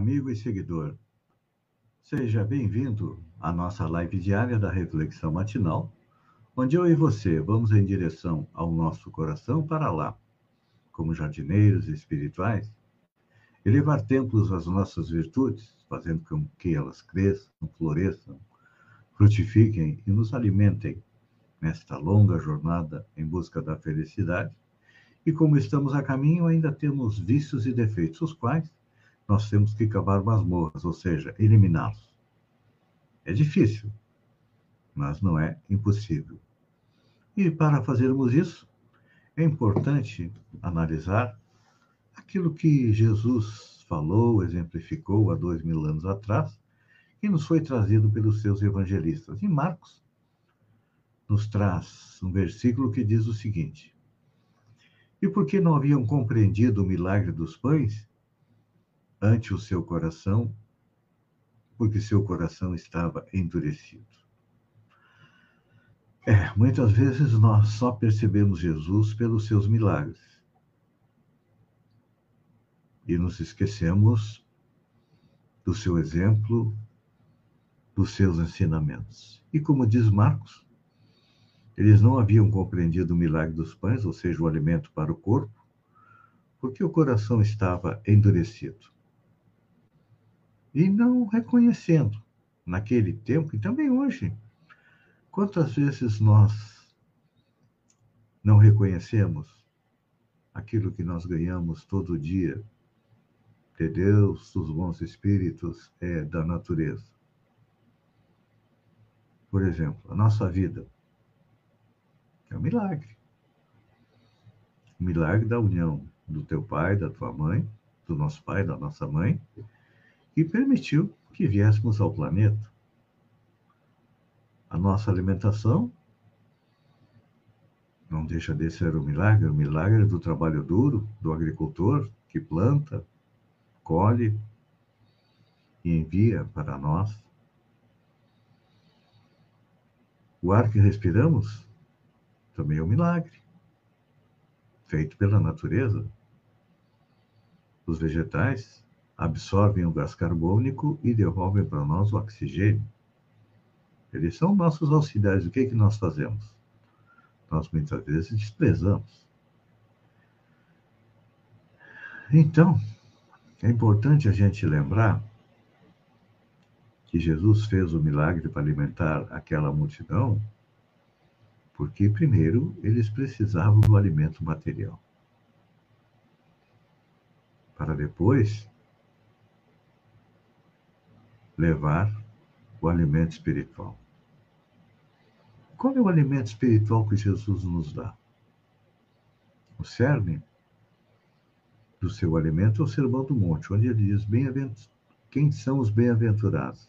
Amigo e seguidor. Seja bem-vindo à nossa live diária da Reflexão Matinal, onde eu e você vamos em direção ao nosso coração para lá, como jardineiros espirituais, elevar templos às nossas virtudes, fazendo com que elas cresçam, floresçam, frutifiquem e nos alimentem nesta longa jornada em busca da felicidade e como estamos a caminho, ainda temos vícios e defeitos, os quais nós temos que cavar masmorras, ou seja, eliminá-los. É difícil, mas não é impossível. E para fazermos isso, é importante analisar aquilo que Jesus falou, exemplificou há dois mil anos atrás, e nos foi trazido pelos seus evangelistas. Em Marcos, nos traz um versículo que diz o seguinte: e porque não haviam compreendido o milagre dos pães ante o seu coração, porque seu coração estava endurecido. É, muitas vezes nós só percebemos Jesus pelos seus milagres. E nos esquecemos do seu exemplo, dos seus ensinamentos. E como diz Marcos, eles não haviam compreendido o milagre dos pães, ou seja, o alimento para o corpo, porque o coração estava endurecido. E não reconhecendo, naquele tempo e também hoje, quantas vezes nós não reconhecemos aquilo que nós ganhamos todo dia de Deus, dos bons espíritos, é, da natureza. Por exemplo, a nossa vida é um milagre. O milagre da união do teu pai, da tua mãe, do nosso pai, da nossa mãe, que permitiu que viéssemos ao planeta. A nossa alimentação não deixa de ser um milagre, o um milagre do trabalho duro do agricultor que planta, colhe e envia para nós. O ar que respiramos também é um milagre feito pela natureza. Os vegetais absorvem o gás carbônico e devolvem para nós o oxigênio. Eles são nossos auxiliares. O que, é que nós fazemos? Nós muitas vezes desprezamos. Então, é importante a gente lembrar que Jesus fez o milagre para alimentar aquela multidão porque primeiro eles precisavam do alimento material. Para depois levar o alimento espiritual. Qual é o alimento espiritual que Jesus nos dá? O cerne do seu alimento é o Sermão do Monte, onde ele diz: quem são os bem-aventurados?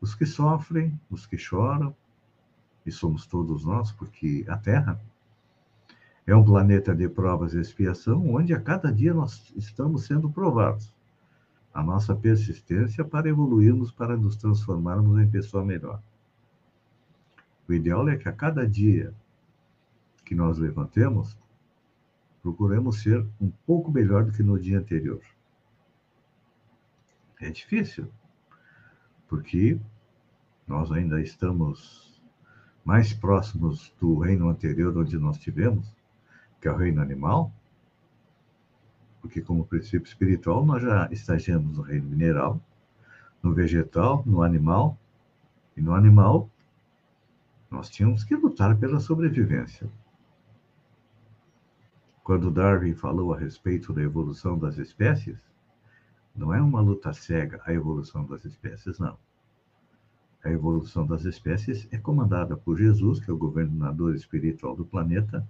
Os que sofrem, os que choram, e somos todos nós, porque a Terra é um planeta de provas e expiação, onde a cada dia nós estamos sendo provados. A nossa persistência para evoluirmos, para nos transformarmos em pessoa melhor. O ideal é que a cada dia que nós levantemos, procuremos ser um pouco melhor do que no dia anterior. É difícil, porque nós ainda estamos mais próximos do reino anterior onde nós tivemos, que é o reino animal, porque como princípio espiritual nós já estagiamos no reino mineral, no vegetal, no animal, e no animal nós tínhamos que lutar pela sobrevivência. Quando Darwin falou a respeito da evolução das espécies, não é uma luta cega a evolução das espécies, não. A evolução das espécies é comandada por Jesus, que é o governador espiritual do planeta,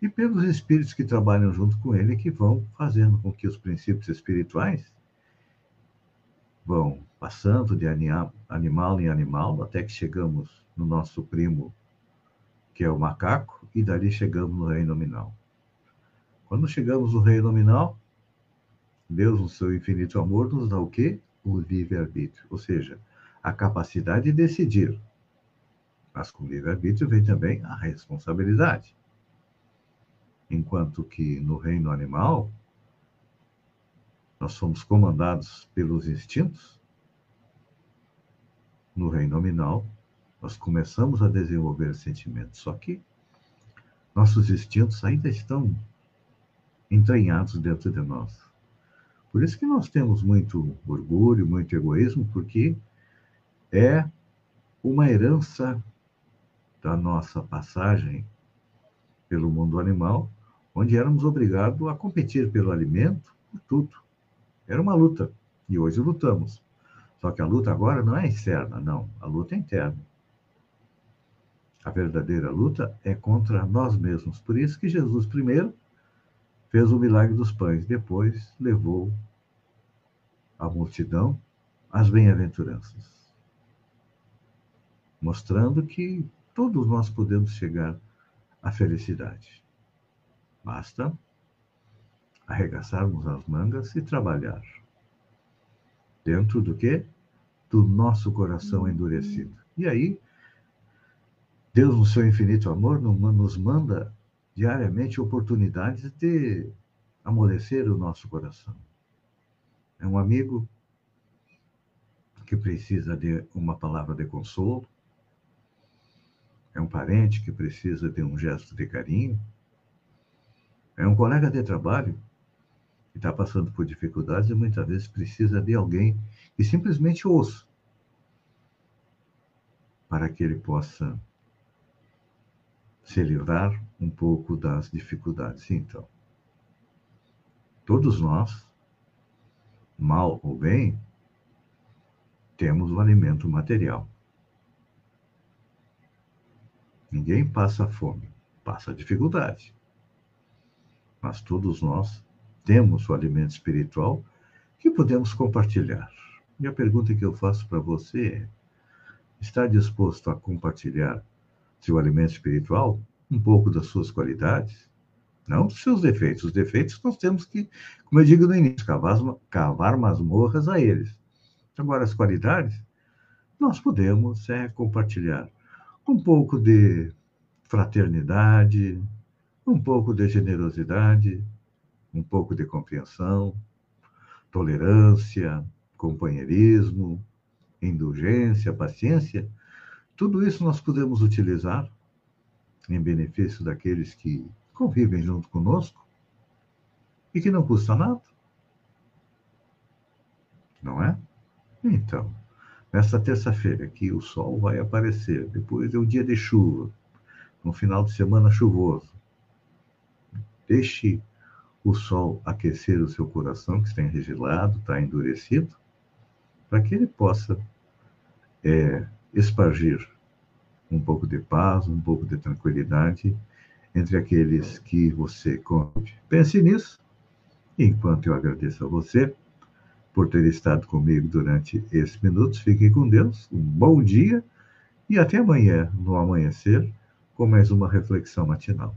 e pelos espíritos que trabalham junto com ele, que vão fazendo com que os princípios espirituais vão passando de animal em animal, até que chegamos no nosso primo, que é o macaco, e dali chegamos no reino nominal. Quando chegamos no reino nominal, Deus, no seu infinito amor, nos dá o quê? O livre-arbítrio, ou seja, a capacidade de decidir. Mas com livre-arbítrio vem também a responsabilidade. Enquanto que no reino animal, nós somos comandados pelos instintos, no reino nominal, nós começamos a desenvolver sentimentos. Só que nossos instintos ainda estão entranhados dentro de nós. Por isso que nós temos muito orgulho, muito egoísmo, porque é uma herança da nossa passagem pelo mundo animal, onde éramos obrigados a competir pelo alimento, por tudo. Era uma luta. E hoje lutamos. Só que a luta agora não é externa, não. A luta é interna. A verdadeira luta é contra nós mesmos. Por isso que Jesus primeiro fez o milagre dos pães, depois levou a multidão às bem-aventuranças, mostrando que todos nós podemos chegar à felicidade. Basta arregaçarmos as mangas e trabalhar. Dentro do quê? Do nosso coração endurecido. E aí, Deus, no seu infinito amor, nos manda diariamente oportunidades de amolecer o nosso coração. É um amigo que precisa de uma palavra de consolo, é um parente que precisa de um gesto de carinho, é um colega de trabalho que está passando por dificuldades e muitas vezes precisa de alguém que simplesmente ouça para que ele possa se livrar um pouco das dificuldades. Então, todos nós, mal ou bem, temos o alimento material. Ninguém passa fome, passa dificuldade. Mas todos nós temos o alimento espiritual que podemos compartilhar. E a pergunta que eu faço para você é: está disposto a compartilhar seu alimento espiritual? Um pouco das suas qualidades? Não dos seus defeitos. Os defeitos nós temos que, como eu digo no início, cavar, cavar masmorras a eles. Agora, as qualidades, nós podemos é, compartilhar um pouco de fraternidade, um pouco de generosidade, um pouco de compreensão, tolerância, companheirismo, indulgência, paciência, tudo isso nós podemos utilizar em benefício daqueles que convivem junto conosco e que não custa nada. Não é? Então, nesta terça-feira que o sol vai aparecer, depois é um dia de chuva, um final de semana chuvoso. Deixe o sol aquecer o seu coração, que está enregelado, está endurecido, para que ele possa é, espargir um pouco de paz, um pouco de tranquilidade entre aqueles que você convive. Pense nisso, enquanto eu agradeço a você por ter estado comigo durante esses minutos. Fiquem com Deus, um bom dia e até amanhã, no amanhecer, com mais uma reflexão matinal.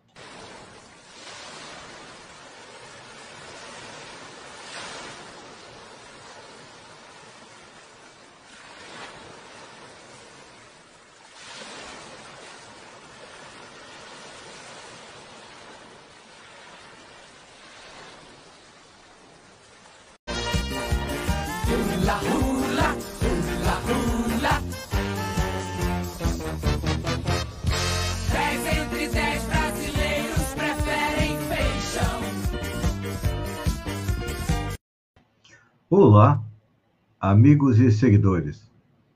Amigos e seguidores.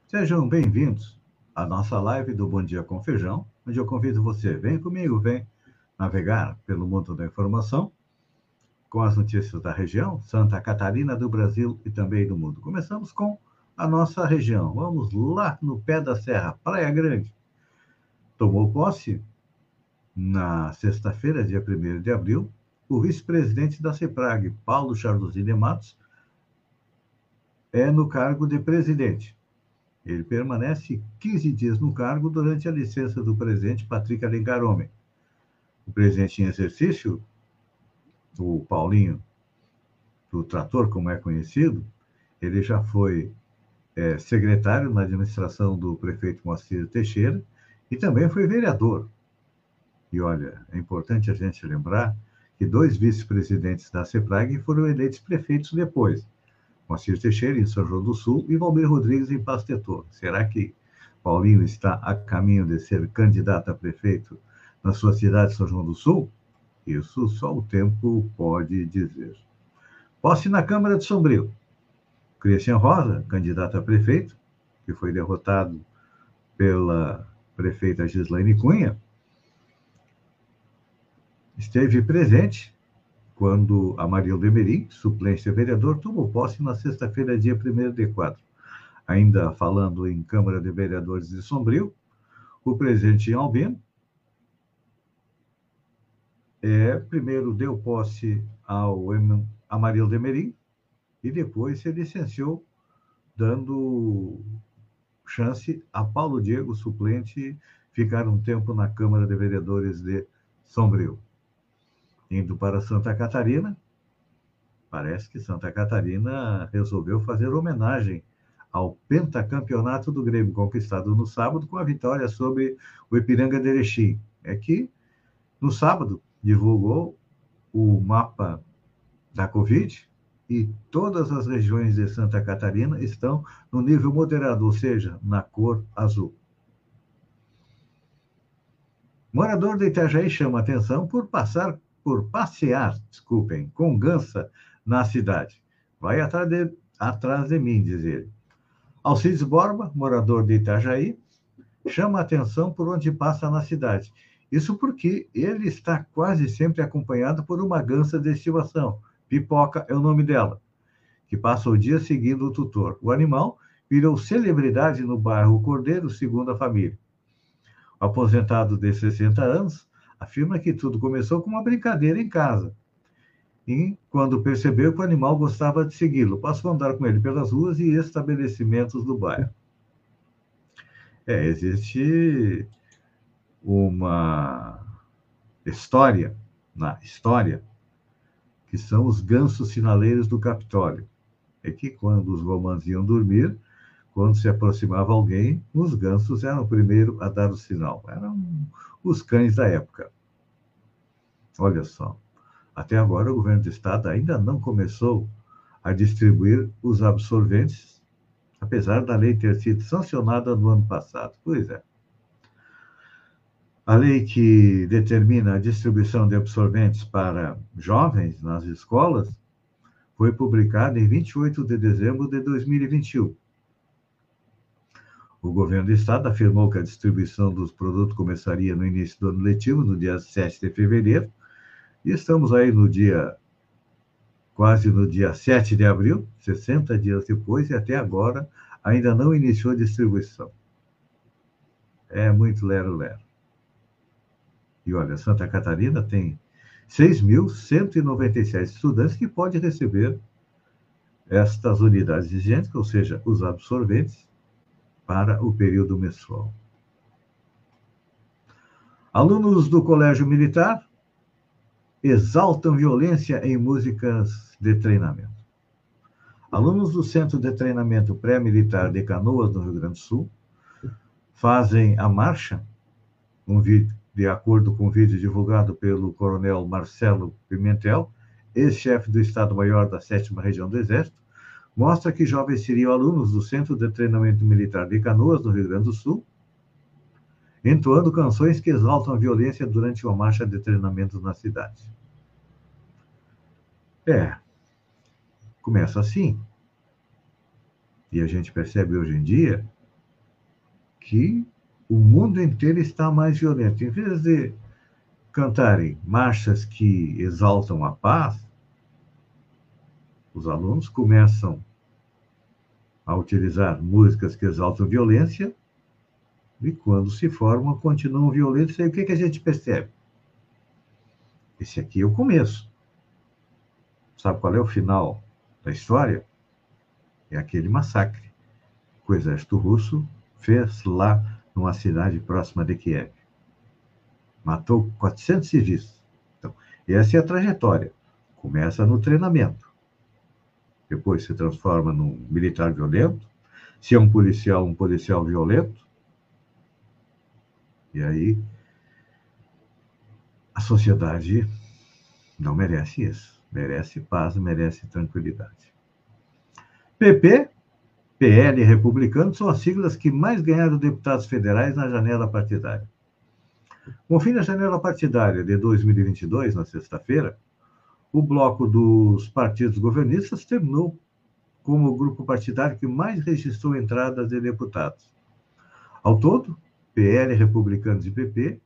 Sejam bem-vindos à nossa live do Bom Dia com Feijão, onde eu convido você, vem comigo, vem navegar pelo mundo da informação com as notícias da região, Santa Catarina, do Brasil e também do mundo. Começamos com a nossa região. Vamos lá no pé da serra, Praia Grande. tomou posse na sexta-feira, dia 1 de abril, o vice-presidente da CEPRAG, Paulo Charlosine Matos, é no cargo de presidente. Ele permanece 15 dias no cargo durante a licença do presidente Patrick Alencar Homem. O presidente em exercício, o Paulinho, do Trator, como é conhecido, ele já foi é, secretário na administração do prefeito Moacir Teixeira e também foi vereador. E olha, é importante a gente lembrar que dois vice-presidentes da CEPRAG foram eleitos prefeitos depois. Moacir Teixeira, em São João do Sul, e Valmir Rodrigues, em Pastetor. Será que Paulinho está a caminho de ser candidato a prefeito na sua cidade, São João do Sul? Isso só o tempo pode dizer. Posse na Câmara de Sombrio. Cristian Rosa, candidato a prefeito, que foi derrotado pela prefeita Gislaine Cunha, esteve presente quando a Marilda Emerim, suplente vereador, tomou posse na sexta-feira, dia 1 de 4. Ainda falando em Câmara de Vereadores de Sombrio, o presidente Albino é, primeiro deu posse ao a Marilda Emerim e depois se licenciou, dando chance a Paulo Diego, suplente, ficar um tempo na Câmara de Vereadores de Sombrio indo para Santa Catarina. Parece que Santa Catarina resolveu fazer homenagem ao pentacampeonato do Grêmio, conquistado no sábado com a vitória sobre o Ipiranga de Erechim. É que, no sábado, divulgou o mapa da Covid e todas as regiões de Santa Catarina estão no nível moderado, ou seja, na cor azul. Morador de Itajaí chama atenção por passar por passear, desculpem, com Gansa na cidade. Vai atrás de, atrás de mim, diz ele. Alcides Borba, morador de Itajaí, chama atenção por onde passa na cidade. Isso porque ele está quase sempre acompanhado por uma gansa de estimação. Pipoca é o nome dela, que passa o dia seguindo o tutor. O animal virou celebridade no bairro Cordeiro, segundo a família. O aposentado de 60 anos afirma que tudo começou com uma brincadeira em casa. E, quando percebeu que o animal gostava de segui-lo, passou a andar com ele pelas ruas e estabelecimentos do bairro. É, existe uma história, na história, que são os gansos sinaleiros do Capitólio. É que quando os romanos iam dormir, quando se aproximava alguém, os gansos eram o primeiro a dar o sinal. Eram os cães da época. Olha só, até agora o governo do estado ainda não começou a distribuir os absorventes, apesar da lei ter sido sancionada no ano passado. Pois é. A lei que determina a distribuição de absorventes para jovens nas escolas foi publicada em 28 de dezembro de 2021 o governo do estado afirmou que a distribuição dos produtos começaria no início do ano letivo, no dia 7 de fevereiro, e estamos aí no dia, quase no dia 7 de abril, 60 dias depois, e até agora ainda não iniciou a distribuição. É muito lero-lero. E olha, Santa Catarina tem 6.197 estudantes que podem receber estas unidades higiênicas, ou seja, os absorventes, para o período menstrual. Alunos do Colégio Militar exaltam violência em músicas de treinamento. Alunos do Centro de Treinamento Pré-Militar de Canoas, no Rio Grande do Sul, fazem a marcha, um vídeo, de acordo com o vídeo divulgado pelo coronel Marcelo Pimentel, ex-chefe do Estado-Maior da 7 Região do Exército, mostra que jovens seriam alunos do Centro de Treinamento Militar de Canoas, no Rio Grande do Sul, entoando canções que exaltam a violência durante uma marcha de treinamento na cidade. É, começa assim. E a gente percebe hoje em dia que o mundo inteiro está mais violento. Em vez de cantarem marchas que exaltam a paz, os alunos começam a utilizar músicas que exaltam violência E quando se formam, continuam violentos. E o que, que a gente percebe? Esse aqui é o começo. Sabe qual é o final da história? É aquele massacre que o exército russo fez lá numa cidade próxima de Kiev. Matou 400 civis. Então, essa é a trajetória. Começa no treinamento. Depois se transforma num militar violento. Se é um policial, um policial violento. E aí a sociedade não merece isso. Merece paz, merece tranquilidade. PP, PL e Republicano são as siglas que mais ganharam deputados federais na janela partidária. Com o fim da janela partidária de 2022, na sexta-feira, o bloco dos partidos governistas terminou como o grupo partidário que mais registrou entradas de deputados. Ao todo, PL, Republicanos e PP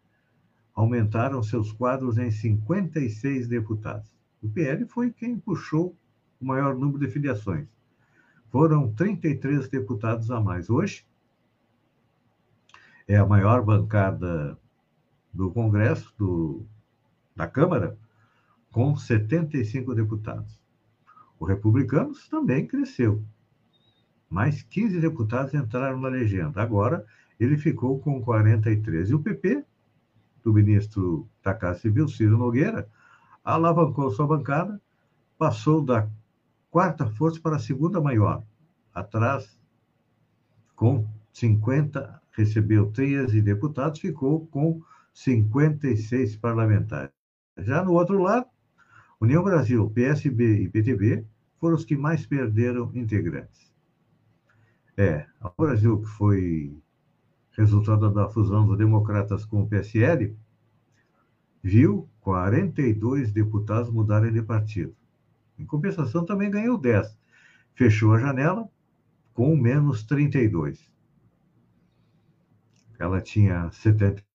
aumentaram seus quadros em 56 deputados. O PL foi quem puxou o maior número de filiações. Foram 33 deputados a mais. Hoje, é a maior bancada do Congresso, do, da Câmara, com 75 deputados. O Republicanos também cresceu. Mais 15 deputados entraram na legenda. Agora, ele ficou com 43. E o PP, do ministro da Casa Civil, Ciro Nogueira, alavancou sua bancada, passou da quarta força para a segunda maior. Atrás, com 50, recebeu 13 deputados, ficou com 56 parlamentares. Já no outro lado, União Brasil, PSB e PTB foram os que mais perderam integrantes. É, o Brasil, que foi resultado da fusão dos democratas com o PSL, viu 42 deputados mudarem de partido. Em compensação, também ganhou 10. Fechou a janela com menos 32. Ela tinha 70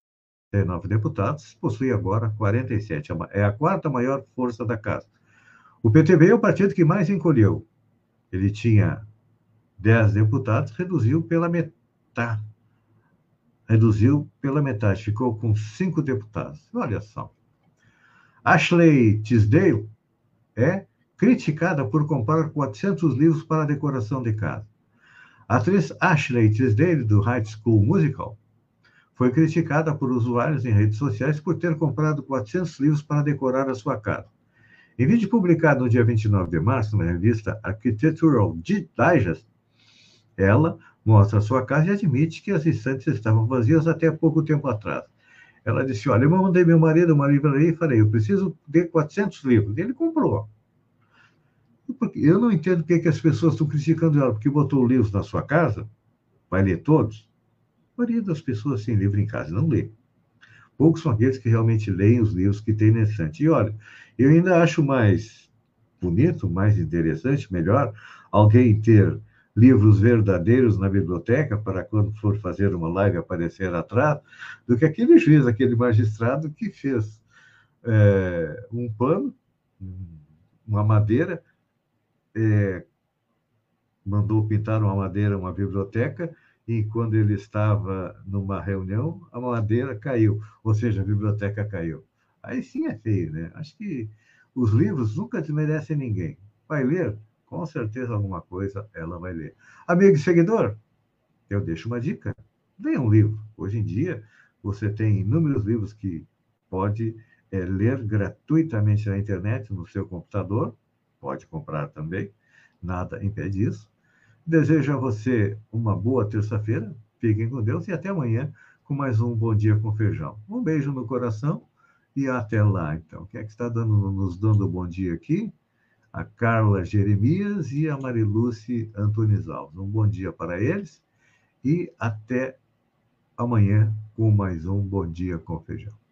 39 deputados, possui agora 47. É a quarta maior força da casa. O PTB é o partido que mais encolheu. Ele tinha 10 deputados, reduziu pela metade. Reduziu pela metade, ficou com cinco deputados. Olha só. Ashley Tisdale é criticada por comprar 400 livros para decoração de casa. A atriz Ashley Tisdale, do High School Musical, foi criticada por usuários em redes sociais por ter comprado 400 livros para decorar a sua casa. Em vídeo publicado no dia 29 de março na revista Architectural Digest, ela mostra sua casa e admite que as estantes estavam vazias até pouco tempo atrás. Ela disse: Olha, eu mandei meu marido uma livraria e falei: Eu preciso de 400 livros. Ele comprou. Eu não entendo por que as pessoas estão criticando ela, porque botou livros na sua casa, vai ler todos. A maioria das pessoas tem livro em casa não lê. Poucos são aqueles que realmente leem os livros que tem na estante. E olha, eu ainda acho mais bonito, mais interessante, melhor, alguém ter livros verdadeiros na biblioteca para quando for fazer uma live aparecer atrás, do que aquele juiz, aquele magistrado que fez é, um pano, uma madeira, é, mandou pintar uma madeira, uma biblioteca, e quando ele estava numa reunião, a madeira caiu, ou seja, a biblioteca caiu. Aí sim é feio, né? Acho que os livros nunca desmerecem ninguém. Vai ler? Com certeza alguma coisa ela vai ler. Amigo e seguidor, eu deixo uma dica. Leia um livro. Hoje em dia, você tem inúmeros livros que pode é, ler gratuitamente na internet, no seu computador. Pode comprar também. Nada impede isso. Desejo a você uma boa terça-feira. Fiquem com Deus e até amanhã com mais um Bom Dia com Feijão. Um beijo no coração e até lá, então. Quem é que está dando, nos dando bom dia aqui? A Carla Jeremias e a Mariluce Antunes Alves. Um bom dia para eles e até amanhã com mais um Bom Dia com Feijão.